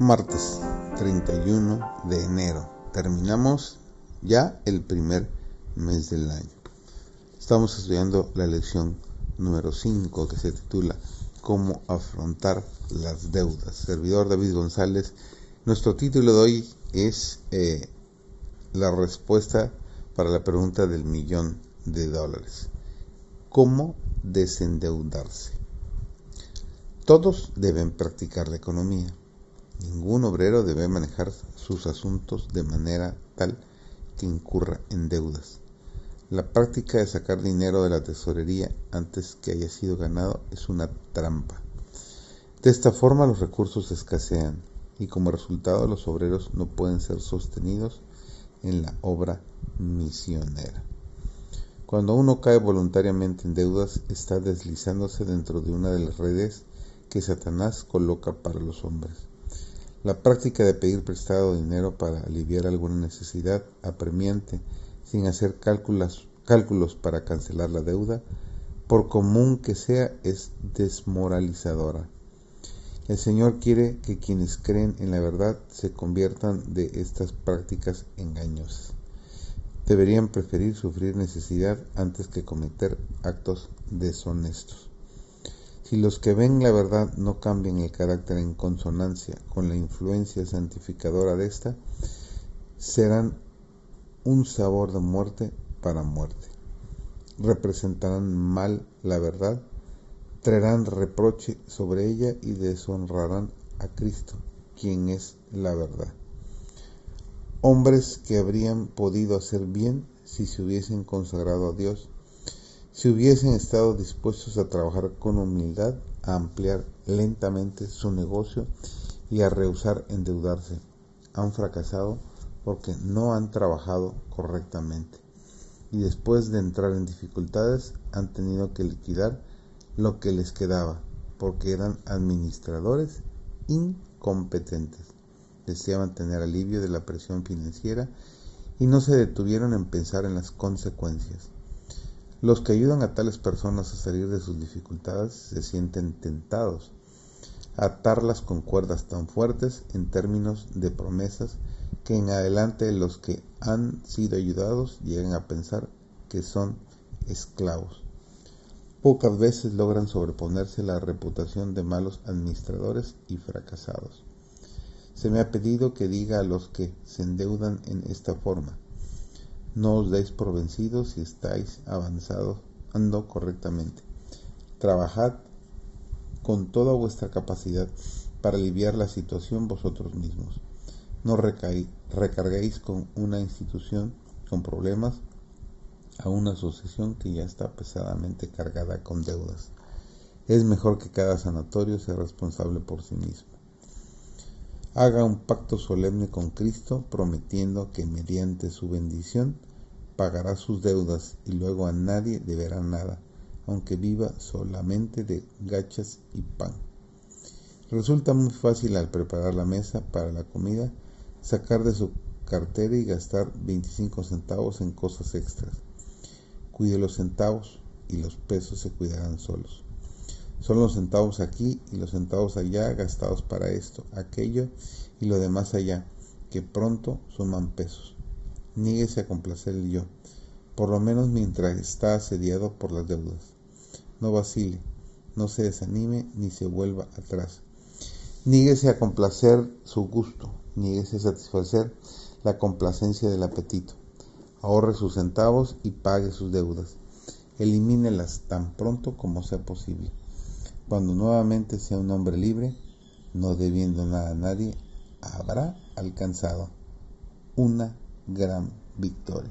Martes 31 de enero. Terminamos ya el primer mes del año. Estamos estudiando la lección número 5 que se titula Cómo afrontar las deudas. Servidor David González. Nuestro título de hoy es eh, la respuesta para la pregunta del millón de dólares. ¿Cómo desendeudarse? Todos deben practicar la economía obrero debe manejar sus asuntos de manera tal que incurra en deudas. La práctica de sacar dinero de la tesorería antes que haya sido ganado es una trampa. De esta forma los recursos escasean y como resultado los obreros no pueden ser sostenidos en la obra misionera. Cuando uno cae voluntariamente en deudas, está deslizándose dentro de una de las redes que Satanás coloca para los hombres. La práctica de pedir prestado dinero para aliviar alguna necesidad apremiante sin hacer cálculos, cálculos para cancelar la deuda, por común que sea, es desmoralizadora. El Señor quiere que quienes creen en la verdad se conviertan de estas prácticas engañosas. Deberían preferir sufrir necesidad antes que cometer actos deshonestos. Si los que ven la verdad no cambian el carácter en consonancia con la influencia santificadora de ésta, serán un sabor de muerte para muerte. Representarán mal la verdad, traerán reproche sobre ella y deshonrarán a Cristo, quien es la verdad. Hombres que habrían podido hacer bien si se hubiesen consagrado a Dios si hubiesen estado dispuestos a trabajar con humildad, a ampliar lentamente su negocio y a rehusar endeudarse, han fracasado porque no han trabajado correctamente y después de entrar en dificultades han tenido que liquidar lo que les quedaba porque eran administradores incompetentes. Deseaban tener alivio de la presión financiera y no se detuvieron en pensar en las consecuencias. Los que ayudan a tales personas a salir de sus dificultades se sienten tentados a atarlas con cuerdas tan fuertes en términos de promesas que en adelante los que han sido ayudados llegan a pensar que son esclavos. Pocas veces logran sobreponerse la reputación de malos administradores y fracasados. Se me ha pedido que diga a los que se endeudan en esta forma, no os deis por vencidos si estáis avanzando correctamente. Trabajad con toda vuestra capacidad para aliviar la situación vosotros mismos. No recarguéis con una institución con problemas a una asociación que ya está pesadamente cargada con deudas. Es mejor que cada sanatorio sea responsable por sí mismo. Haga un pacto solemne con Cristo prometiendo que mediante su bendición pagará sus deudas y luego a nadie deberá nada, aunque viva solamente de gachas y pan. Resulta muy fácil al preparar la mesa para la comida sacar de su cartera y gastar 25 centavos en cosas extras. Cuide los centavos y los pesos se cuidarán solos. Son los centavos aquí y los centavos allá gastados para esto, aquello y lo demás allá, que pronto suman pesos. Níguese a complacer el yo, por lo menos mientras está asediado por las deudas. No vacile, no se desanime ni se vuelva atrás. Níguese a complacer su gusto, níguese a satisfacer la complacencia del apetito. Ahorre sus centavos y pague sus deudas. Elimínelas tan pronto como sea posible. Cuando nuevamente sea un hombre libre, no debiendo nada a nadie, habrá alcanzado una gran victoria.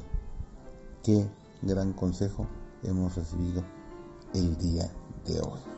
Qué gran consejo hemos recibido el día de hoy.